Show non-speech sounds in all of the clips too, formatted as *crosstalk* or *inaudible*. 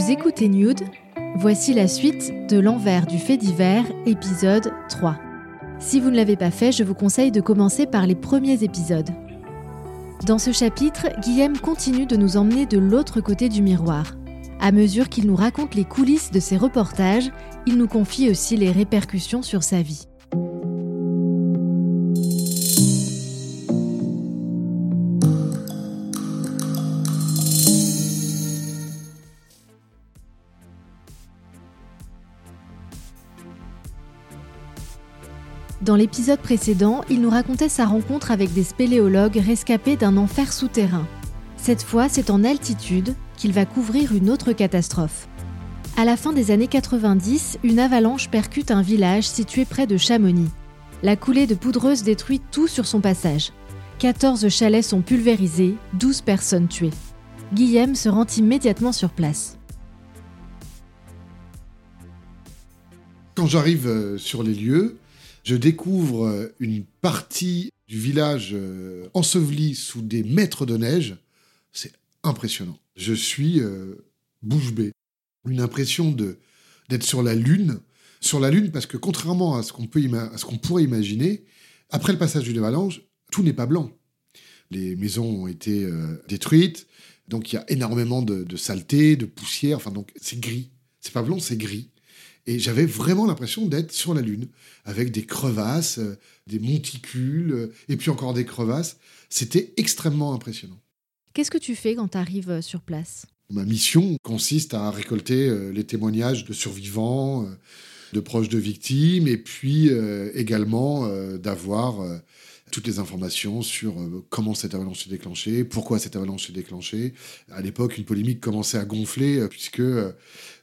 Vous écoutez Nude Voici la suite de L'envers du fait divers, épisode 3. Si vous ne l'avez pas fait, je vous conseille de commencer par les premiers épisodes. Dans ce chapitre, Guillaume continue de nous emmener de l'autre côté du miroir. À mesure qu'il nous raconte les coulisses de ses reportages, il nous confie aussi les répercussions sur sa vie. Dans l'épisode précédent, il nous racontait sa rencontre avec des spéléologues rescapés d'un enfer souterrain. Cette fois, c'est en altitude qu'il va couvrir une autre catastrophe. À la fin des années 90, une avalanche percute un village situé près de Chamonix. La coulée de poudreuse détruit tout sur son passage. 14 chalets sont pulvérisés, 12 personnes tuées. Guillaume se rend immédiatement sur place. Quand j'arrive euh, sur les lieux, je découvre euh, une partie du village euh, enseveli sous des mètres de neige. C'est impressionnant. Je suis euh, bouche bée. Une impression de d'être sur la lune, sur la lune parce que contrairement à ce qu'on pourrait imaginer, après le passage d'une avalanche, tout n'est pas blanc. Les maisons ont été détruites, donc il y a énormément de, de saleté, de poussière. Enfin donc c'est gris. C'est pas blanc, c'est gris. Et j'avais vraiment l'impression d'être sur la Lune, avec des crevasses, euh, des monticules, euh, et puis encore des crevasses. C'était extrêmement impressionnant. Qu'est-ce que tu fais quand tu arrives euh, sur place? Ma mission consiste à récolter les témoignages de survivants, de proches de victimes, et puis également d'avoir toutes les informations sur euh, comment cette avalanche s'est déclenchée, pourquoi cette avalanche s'est déclenchée. À l'époque, une polémique commençait à gonfler, euh, puisque, euh,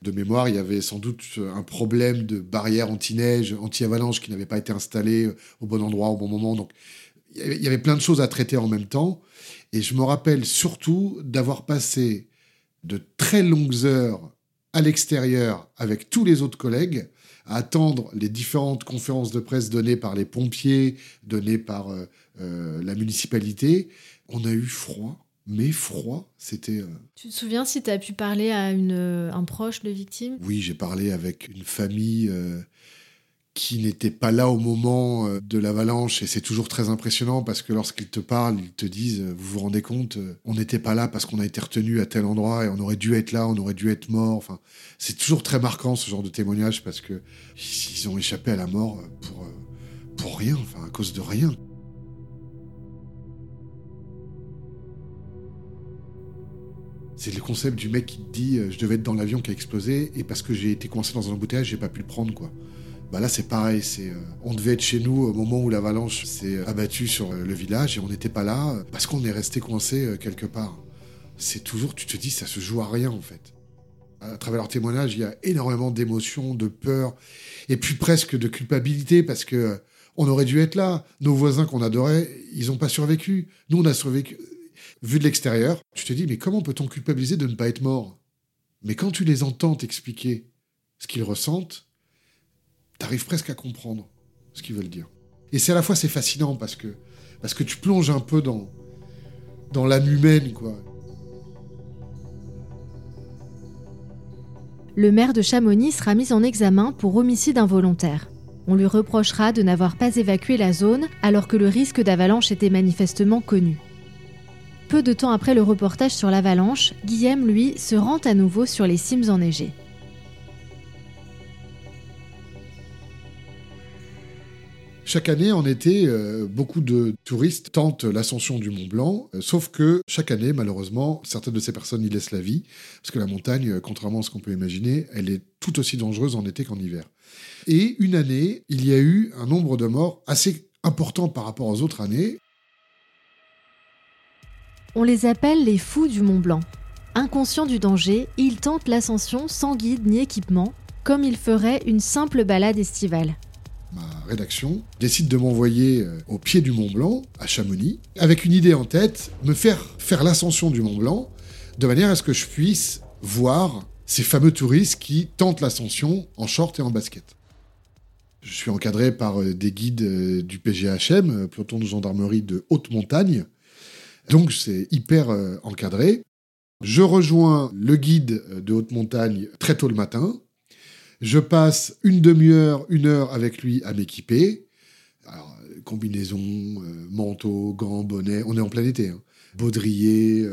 de mémoire, il y avait sans doute un problème de barrière anti-neige, anti-avalanche qui n'avait pas été installée au bon endroit, au bon moment. Donc, il y avait plein de choses à traiter en même temps. Et je me rappelle surtout d'avoir passé de très longues heures à l'extérieur avec tous les autres collègues attendre les différentes conférences de presse données par les pompiers, données par euh, euh, la municipalité. On a eu froid, mais froid, c'était... Euh, tu te souviens si tu as pu parler à une, un proche de victime? Oui, j'ai parlé avec une famille qui n'était pas là au moment euh, de l'avalanche. Et c'est toujours très impressionnant parce que lorsqu'ils te parlent, ils te disent, euh, vous vous rendez compte, euh, on n'était pas là parce qu'on a été retenu à tel endroit et on aurait dû être là, on aurait dû être mort. Enfin, c'est toujours très marquant ce genre de témoignage parce que ils ont échappé à la mort pour, pour rien, enfin, à cause de rien. C'est le concept du mec qui te dit je devais être dans l'avion qui a explosé et parce que j'ai été coincé dans un embouteillage, j'ai pas pu le prendre quoi. Bah là, c'est pareil. C'est, euh, on devait être chez nous au moment où l'avalanche s'est abattue sur le village et on n'était pas là euh, parce qu'on est resté coincé euh, quelque part. C'est toujours, tu te dis, ça se joue à rien en fait. À travers leur témoignage, il y a énormément d'émotions, de peur et puis presque de culpabilité parce que on aurait dû être là. Nos voisins qu'on adorait, ils n'ont pas survécu. Nous, on a survécu. Vu de l'extérieur, tu te dis, mais comment peut-on culpabiliser de ne pas être mort? Mais quand tu les entends t'expliquer ce qu'ils ressentent, t'arrives presque à comprendre ce qu'ils veulent dire. Et c'est à la fois c'est fascinant parce que parce que tu plonges un peu dans dans l'âme humaine quoi. Le maire de Chamonix sera mis en examen pour homicide involontaire. On lui reprochera de n'avoir pas évacué la zone alors que le risque d'avalanche était manifestement connu. Peu de temps après le reportage sur l'avalanche, Guillaume, lui, se rend à nouveau sur les cimes enneigées. Chaque année, en été, euh, beaucoup de touristes tentent l'ascension du Mont Blanc, euh, sauf que chaque année, malheureusement, certaines de ces personnes y laissent la vie, parce que la montagne, euh, contrairement à ce qu'on peut imaginer, elle est tout aussi dangereuse en été qu'en hiver. Et une année, il y a eu un nombre de morts assez important par rapport aux autres années. On les appelle les fous du Mont Blanc. Inconscients du danger, ils tentent l'ascension sans guide ni équipement, comme ils feraient une simple balade estivale. Ma rédaction décide de m'envoyer euh, au pied du Mont Blanc, à Chamonix, avec une idée en tête, me faire faire l'ascension du Mont Blanc, de manière à ce que je puisse voir ces fameux touristes qui tentent l'ascension en short et en basket. Je suis encadré par euh, des guides euh, du PGHM, peloton de gendarmerie de haute montagne. Donc c'est hyper encadré. Je rejoins le guide de haute montagne très tôt le matin. Je passe une demi-heure, une heure avec lui à m'équiper. Alors, combinaison, manteau, gants, bonnet, on est en plein été. Hein. Baudrier,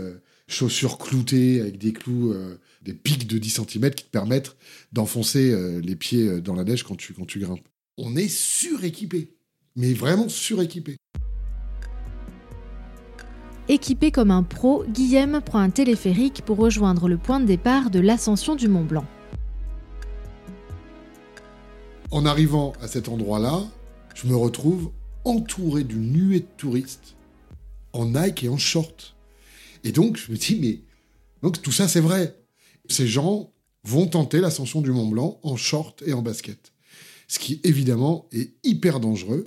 chaussures cloutées avec des clous, des pics de 10 cm qui te permettent d'enfoncer les pieds dans la neige quand tu, quand tu grimpes on est suréquipé. Mais vraiment suréquipé. Équipé comme un pro, Guillaume prend un téléphérique pour rejoindre le point de départ de l'ascension du Mont Blanc. En arrivant à cet endroit-là, je me retrouve entouré d'une nuée de touristes en Nike et en short. Et donc, je me dis, mais donc tout ça, c'est vrai. Ces gens vont tenter l'ascension du Mont Blanc en short et en basket ce qui évidemment est hyper dangereux.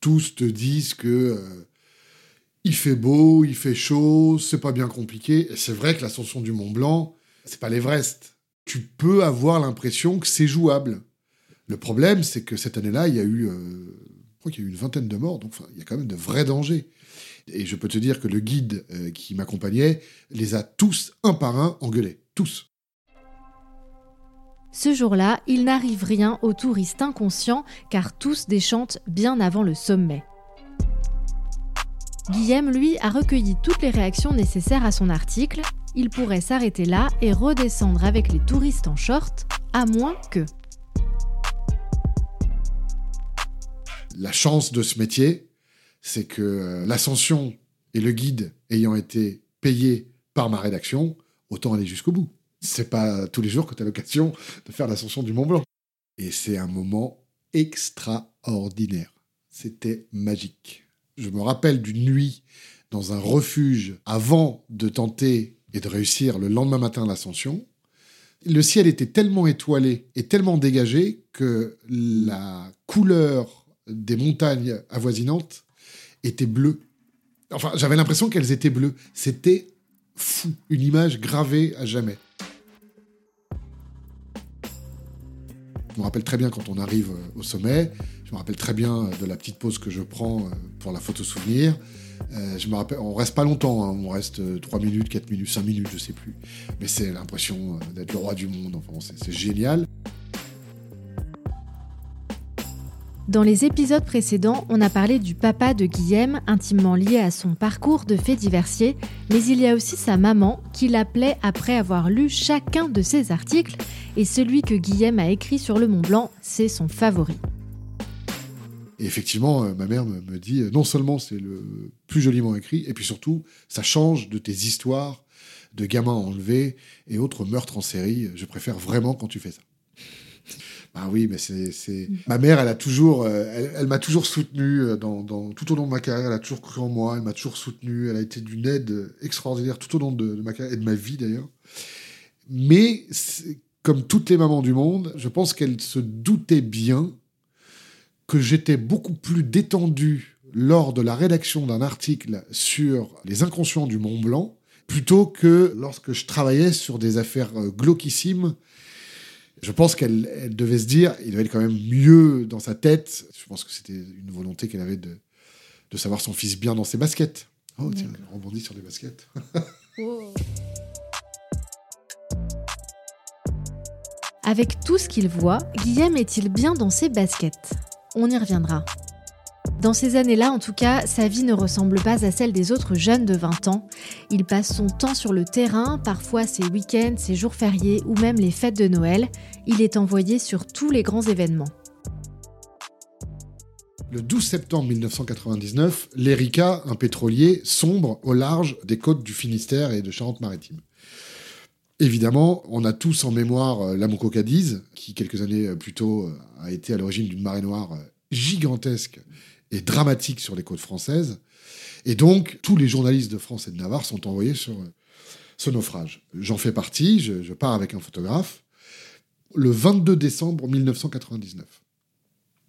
tous te disent que euh, il fait beau, il fait chaud, c'est pas bien compliqué. C'est vrai que l'ascension du Mont Blanc, c'est pas l'Everest. Tu peux avoir l'impression que c'est jouable. Le problème, c'est que cette année-là, il y a eu, euh, y a eu une vingtaine de morts, donc il y a quand même de vrais dangers. Et je peux te dire que le guide euh, qui m'accompagnait les a tous, un par un, engueulés. Tous. Ce jour-là, il n'arrive rien aux touristes inconscients car tous déchantent bien avant le sommet. Guillaume, lui, a recueilli toutes les réactions nécessaires à son article. Il pourrait s'arrêter là et redescendre avec les touristes en short, à moins que... La chance de ce métier, c'est que euh, l'ascension et le guide ayant été payés par ma rédaction, autant aller jusqu'au bout c'est pas tous les jours que tu as l'occasion de faire l'ascension du Mont Blanc. Et c'est un moment extraordinaire. C'était magique. Je me rappelle d'une nuit dans un refuge avant de tenter et de réussir le lendemain matin l'ascension. Le ciel était tellement étoilé et tellement dégagé que la couleur des montagnes avoisinantes était bleue. Enfin, j'avais l'impression qu'elles étaient bleues. C'était fou, une image gravée à jamais. Je me rappelle très bien quand on arrive euh, au sommet. Je me rappelle très bien euh, de la petite pause que je prends euh, pour la photo souvenir. je me rappelle, on reste pas longtemps, hein. on reste 3 minutes, 4 minutes, 5 minutes, je sais plus. Mais c'est l'impression d'être le roi du monde. Enfin, c'est génial. Dans les épisodes précédents, on a parlé du papa de Guillaume, intimement lié à son parcours de faits diversiers, mais il y a aussi sa maman qui l'appelait après avoir lu chacun de ses articles, et celui que Guillaume a écrit sur le Mont Blanc, c'est son favori. Effectivement, euh, ma mère me, dit, euh, non seulement c'est le plus joliment écrit, et puis surtout, ça change de tes histoires de gamins enlevés et autres meurtres en série. Je préfère vraiment quand tu fais ça. Bah oui, mais c'est. Ma mère, elle a toujours, euh, elle, m'a toujours soutenu euh, dans, tout au long de ma carrière. Elle a toujours cru en moi. Elle m'a toujours soutenu. Elle a été d'une aide extraordinaire tout au long de, ma carrière et de ma vie d'ailleurs. Mais comme toutes les mamans du monde, je pense qu'elle se doutait bien que j'étais beaucoup plus détendu lors de la rédaction d'un article sur les inconscients du Mont Blanc plutôt que lorsque je travaillais sur des affaires euh, glauquissimes je pense qu'elle devait se dire, il devait être quand même mieux dans sa tête. Je pense que c'était une volonté qu'elle avait de, de savoir son fils bien dans ses baskets. Oh, tiens, on rebondit sur les baskets. *laughs* Avec tout ce qu'il voit, Guillaume est-il bien dans ses baskets? On y reviendra. Dans ces années-là, en tout cas, sa vie ne ressemble pas à celle des autres jeunes de 20 ans. Il passe son temps sur le terrain, parfois ses week-ends, ses jours fériés ou même les fêtes de Noël. Il est envoyé sur tous les grands événements. Le 12 septembre 1999, l'Erika, un pétrolier, sombre au large des côtes du Finistère et de Charente-Maritime. Évidemment, on a tous en mémoire euh, l'Amoco Cadiz, qui quelques années plus tôt euh, a été à l'origine d'une marée noire euh, gigantesque et dramatique sur les côtes françaises. Et donc, tous les journalistes de France et de Navarre sont envoyés sur euh, ce naufrage. J'en fais partie, je, je pars avec un photographe. Le 22 décembre 1999,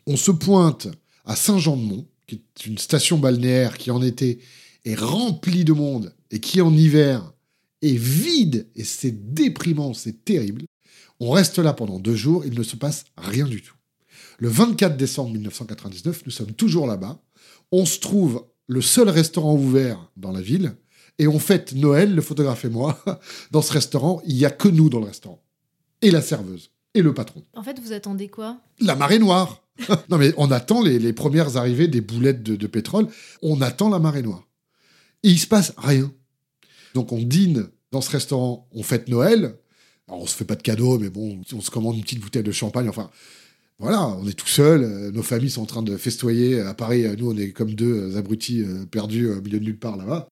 on se pointe à Saint-Jean-de-Mont, qui est une station balnéaire qui en été est remplie de monde et qui en hiver est vide et c'est déprimant, c'est terrible. On reste là pendant deux jours, il ne se passe rien du tout. Le 24 décembre 1999, nous sommes toujours là-bas. On se trouve le seul restaurant ouvert dans la ville et on fête Noël, le photographe et moi, *laughs* dans ce restaurant. Il n'y a que nous dans le restaurant. Et la serveuse. Et le patron. En fait, vous attendez quoi? La marée noire. *laughs* non, mais on attend les, premières arrivées des boulettes de, de, pétrole. On attend la marée noire. Et il se passe rien. Donc on dîne dans ce restaurant, on fête Noël. Alors on se fait pas de cadeaux, mais bon, on se commande une petite bouteille de champagne. Enfin, voilà, on est tout seul, euh, nos familles sont en train de festoyer. À Paris, euh, nous, on est comme deux abrutis euh, perdus au milieu de nulle part là-bas.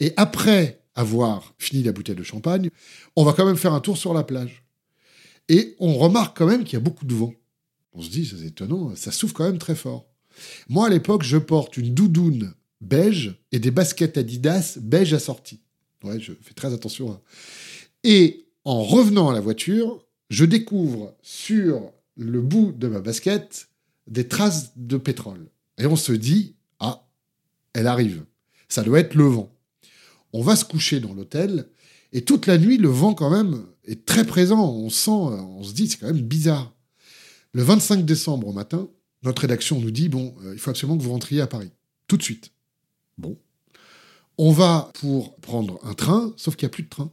Et après avoir fini la bouteille de champagne, on va quand même faire un tour sur la plage. Et on remarque quand même qu'il y a beaucoup de vent. On se dit, c'est étonnant, ça souffle quand même très fort. Moi, à l'époque, je porte une doudoune beige et des baskets Adidas beige assorties. Ouais, je fais très attention. Hein. Et en revenant à la voiture, je découvre sur le bout de ma basket des traces de pétrole. Et on se dit, ah, elle arrive. Ça doit être le vent. On va se coucher dans l'hôtel et toute la nuit, le vent quand même est très présent. On sent, on se dit, c'est quand même bizarre. Le 25 décembre au matin, notre rédaction nous dit, bon, euh, il faut absolument que vous rentriez à Paris. Tout de suite. Bon. On va pour prendre un train, sauf qu'il n'y a plus de train.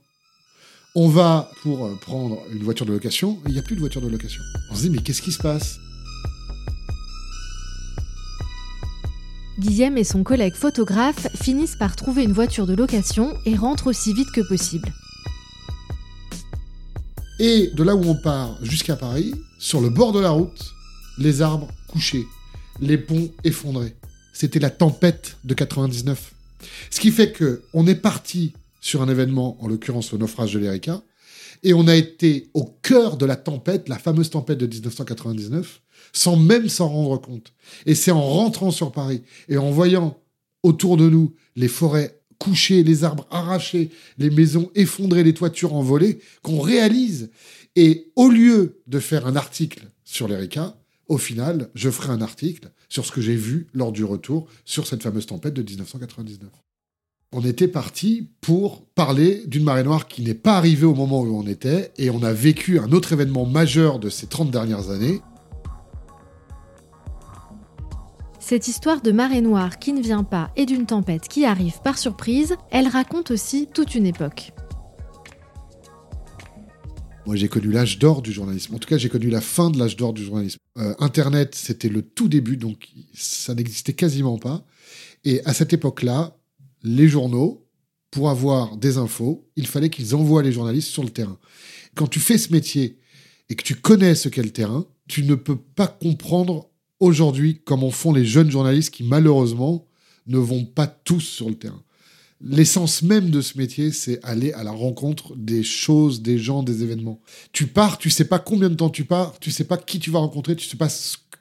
On va pour euh, prendre une voiture de location, il n'y a plus de voiture de location. On se dit, mais qu'est-ce qui se passe? Dixième et son collègue photographe finissent par trouver une voiture de location et rentrent aussi vite que possible. Et de là où on part jusqu'à Paris, sur le bord de la route, les arbres couchés, les ponts effondrés. C'était la tempête de 99. Ce qui fait que on est parti sur un événement, en l'occurrence le naufrage de l'Erika, et on a été au cœur de la tempête, la fameuse tempête de 1999, sans même s'en rendre compte. Et c'est en rentrant sur Paris et en voyant autour de nous les forêts couchées, les arbres arrachés, les maisons effondrées, les toitures envolées, qu'on réalise. Et au lieu de faire un article sur l'Erika, au final, je ferai un article sur ce que j'ai vu lors du retour sur cette fameuse tempête de 1999 on était parti pour parler d'une marée noire qui n'est pas arrivée au moment où on était, et on a vécu un autre événement majeur de ces 30 dernières années. Cette histoire de marée noire qui ne vient pas et d'une tempête qui arrive par surprise, elle raconte aussi toute une époque. Moi, j'ai connu l'âge d'or du journalisme. En tout cas, j'ai connu la fin de l'âge d'or du journalisme. Euh, Internet, c'était le tout début, donc ça n'existait quasiment pas. Et à cette époque-là, les journaux, pour avoir des infos, il fallait qu'ils envoient les journalistes sur le terrain. Quand tu fais ce métier et que tu connais ce qu'est le terrain, tu ne peux pas comprendre aujourd'hui comment font les jeunes journalistes qui malheureusement ne vont pas tous sur le terrain. L'essence même de ce métier, c'est aller à la rencontre des choses, des gens, des événements. Tu pars, tu sais pas combien de temps tu pars, tu sais pas qui tu vas rencontrer, tu sais pas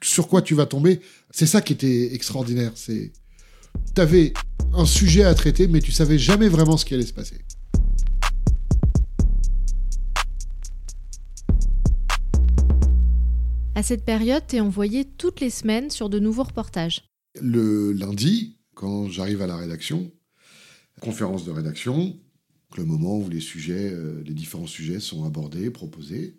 sur quoi tu vas tomber. C'est ça qui était extraordinaire. C'est, t'avais un sujet à traiter, mais tu savais jamais vraiment ce qui allait se passer. À cette période, tu es envoyé toutes les semaines sur de nouveaux reportages. Le lundi, quand j'arrive à la rédaction, conférence de rédaction, le moment où les sujets, euh, les différents sujets sont abordés, proposés.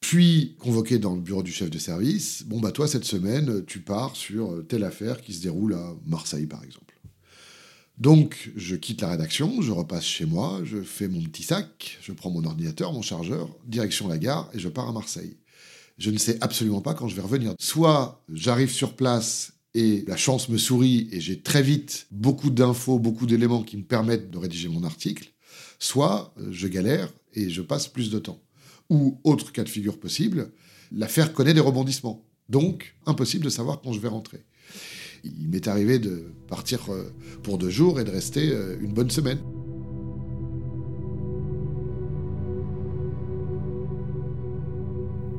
Puis, convoqué dans le bureau du chef de service, bon, bah toi, cette semaine, tu pars sur telle affaire qui se déroule à Marseille, par exemple. Donc, je quitte la rédaction, je repasse chez moi, je fais mon petit sac, je prends mon ordinateur, mon chargeur, direction la gare, et je pars à Marseille. Je ne sais absolument pas quand je vais revenir. Soit j'arrive sur place et la chance me sourit et j'ai très vite beaucoup d'infos, beaucoup d'éléments qui me permettent de rédiger mon article, soit je galère et je passe plus de temps. Ou, autre cas de figure possible, l'affaire connaît des rebondissements. Donc, impossible de savoir quand je vais rentrer. Il m'est arrivé de partir euh, pour deux jours et de rester euh, une bonne semaine.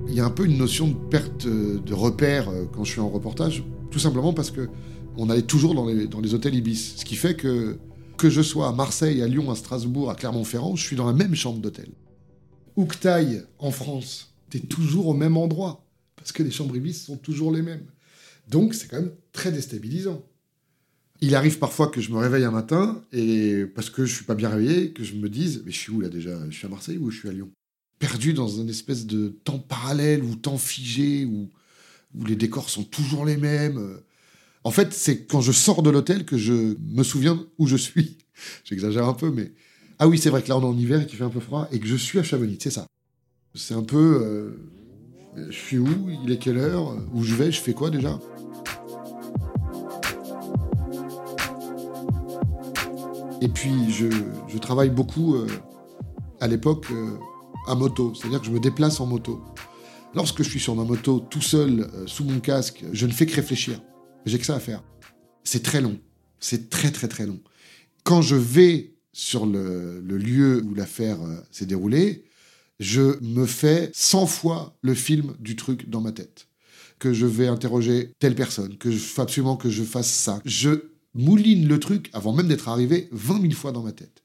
Il y a un peu une notion de perte de repère euh, quand je suis en reportage, tout simplement parce que On allait toujours dans les, hôtels Ibis. Ce qui fait que, que je sois à Marseille, à Lyon, à Strasbourg, à Clermont-Ferrand, je suis dans la même chambre d'hôtel. Où que en France, t'es toujours au même endroit. Parce que les chambres Ibis sont toujours les mêmes. Donc c'est quand même très déstabilisant. Il arrive parfois que je me réveille un matin et parce que je suis pas bien réveillé, que je me dise mais je suis où là déjà? Je suis à Marseille ou je suis à Lyon? Perdu dans une espèce de temps parallèle ou temps figé où, les décors sont toujours les mêmes. En fait, c'est quand je sors de l'hôtel que je me souviens où je suis. *laughs* J'exagère un peu, mais ah oui, c'est vrai que là on est en hiver et qu'il fait un peu froid et que je suis à Chamonix, c'est ça. C'est un peu, euh, je suis où? Il est quelle heure? Où je vais? Je fais quoi déjà? Et puis, je, travaille beaucoup euh, à l'époque euh, à moto, c'est-à-dire que je me déplace en moto. Lorsque je suis sur ma moto tout seul, euh, sous mon casque, je ne fais que réfléchir. J'ai que ça à faire. C'est très long. C'est très, très, très long. Quand je vais sur le, lieu où l'affaire s'est déroulée, je me fais 100 fois le film du truc dans ma tête. Que je vais interroger telle personne, que je absolument que je fasse ça. Je mouline le truc avant même d'être arrivé 20 000 fois dans ma tête.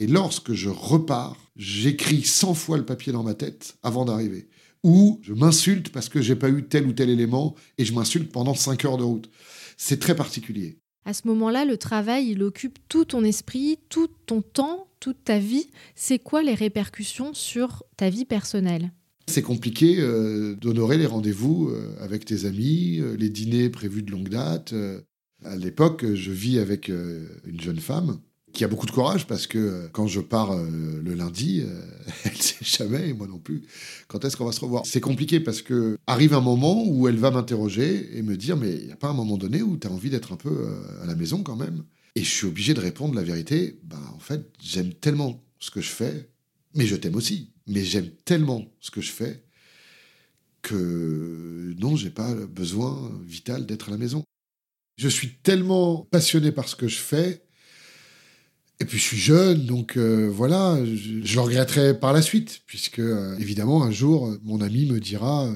Et lorsque je repars, j'écris 100 fois le papier dans ma tête avant d'arriver. Ou je m'insulte parce que j'ai pas eu tel ou tel élément et je m'insulte pendant 5 heures de route. C'est très particulier. À ce moment-là, le travail, il occupe tout ton esprit, tout ton temps, toute ta vie. C'est quoi les répercussions sur ta vie personnelle? C'est compliqué euh, d'honorer les rendez-vous euh, avec tes amis, euh, les dîners prévus de longue date. À l'époque, je vis avec euh, une jeune femme qui a beaucoup de courage parce que euh, quand je pars euh, le lundi, *laughs* elle sait jamais, et moi non plus, quand est-ce qu'on va se revoir? C'est compliqué parce que arrive un moment où elle va m'interroger et me dire mais il n'y a pas un moment donné où tu as envie d'être un peu à la maison quand même? Et je suis obligé de répondre la vérité, bah en fait, j'aime tellement ce que je fais, mais je t'aime aussi, mais j'aime tellement ce que je fais que non, j'ai pas besoin vital d'être à la maison. Je suis tellement passionné par ce que je fais. Et puis je suis jeune, donc euh, voilà, je, le regretterai par la suite, puisque euh, évidemment un jour mon ami me dira euh,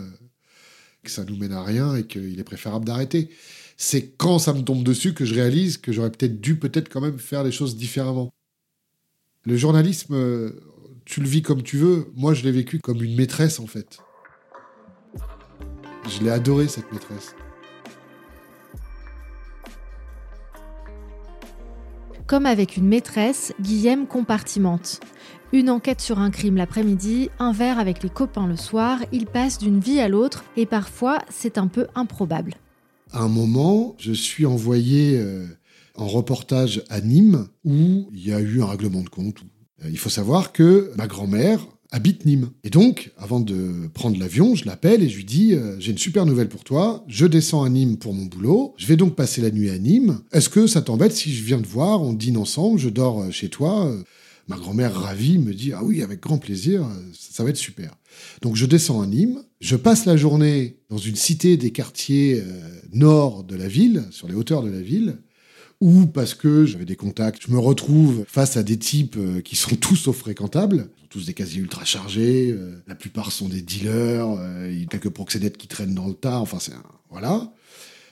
que ça nous mène à rien et qu'il est préférable d'arrêter. C'est quand ça me tombe dessus que je réalise que j'aurais peut-être dû peut-être quand même faire les choses différemment. Le journalisme, tu le vis comme tu veux. Moi, je l'ai vécu comme une maîtresse en fait. Je l'ai adoré cette maîtresse. Comme avec une maîtresse, Guillaume compartimente. Une enquête sur un crime l'après-midi, un verre avec les copains le soir, il passe d'une vie à l'autre et parfois c'est un peu improbable. À un moment, je suis envoyé euh, en reportage à Nîmes où il y a eu un règlement de compte. Euh, il faut savoir que ma grand-mère habite Nîmes. Et donc, avant de prendre l'avion, je l'appelle et je lui dis euh, J'ai une super nouvelle pour toi. Je descends à Nîmes pour mon boulot. Je vais donc passer la nuit à Nîmes. Est-ce que ça t'embête si je viens te voir? On dîne ensemble, je dors euh, chez toi. Euh, ma grand-mère ravie me dit Ah oui, avec grand plaisir, ça va être super. Donc je descends à Nîmes, je passe la journée dans une cité des quartiers nord de la ville, sur les hauteurs de la ville, ou parce que j'avais des contacts, je me retrouve face à des types euh, qui sont *laughs* tous sauf fréquentables, tous des casiers ultra chargés, euh, la plupart sont des dealers, euh, il y a quelques proxénètes qui traînent dans le tas, enfin c'est un... voilà.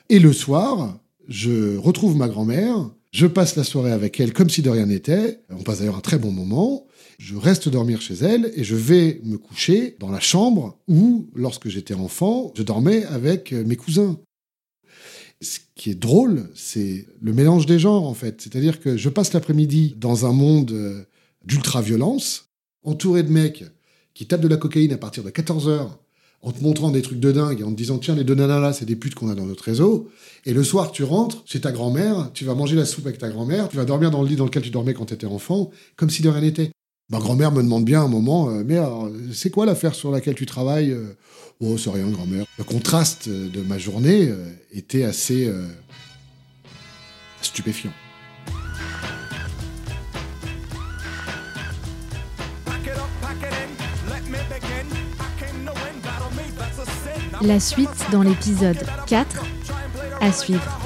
Et le soir, je retrouve ma grand-mère, je passe la soirée avec elle comme si de rien n'était, on passe d'ailleurs un très bon moment, je reste dormir chez elle et je vais me coucher dans la chambre où, lorsque j'étais enfant, je dormais avec mes cousins. Ce qui est drôle, c'est le mélange des genres, en fait. C'est-à-dire que je passe l'après-midi dans un monde euh, d'ultra-violence, entouré de mecs qui tapent de la cocaïne à partir de 14 heures, en te montrant des trucs de dingue et en te disant tiens les deux nanas là c'est des putes qu'on a dans notre réseau et le soir tu rentres chez ta grand-mère tu vas manger la soupe avec ta grand-mère tu vas dormir dans le lit dans lequel tu dormais quand tu étais enfant comme si de rien n'était Ma grand-mère me demande bien un moment, euh, mais c'est quoi l'affaire sur laquelle tu travailles euh Oh, c'est rien, grand-mère. Le contraste de ma journée euh, était assez stupéfiant. La suite dans l'épisode 4 à suivre.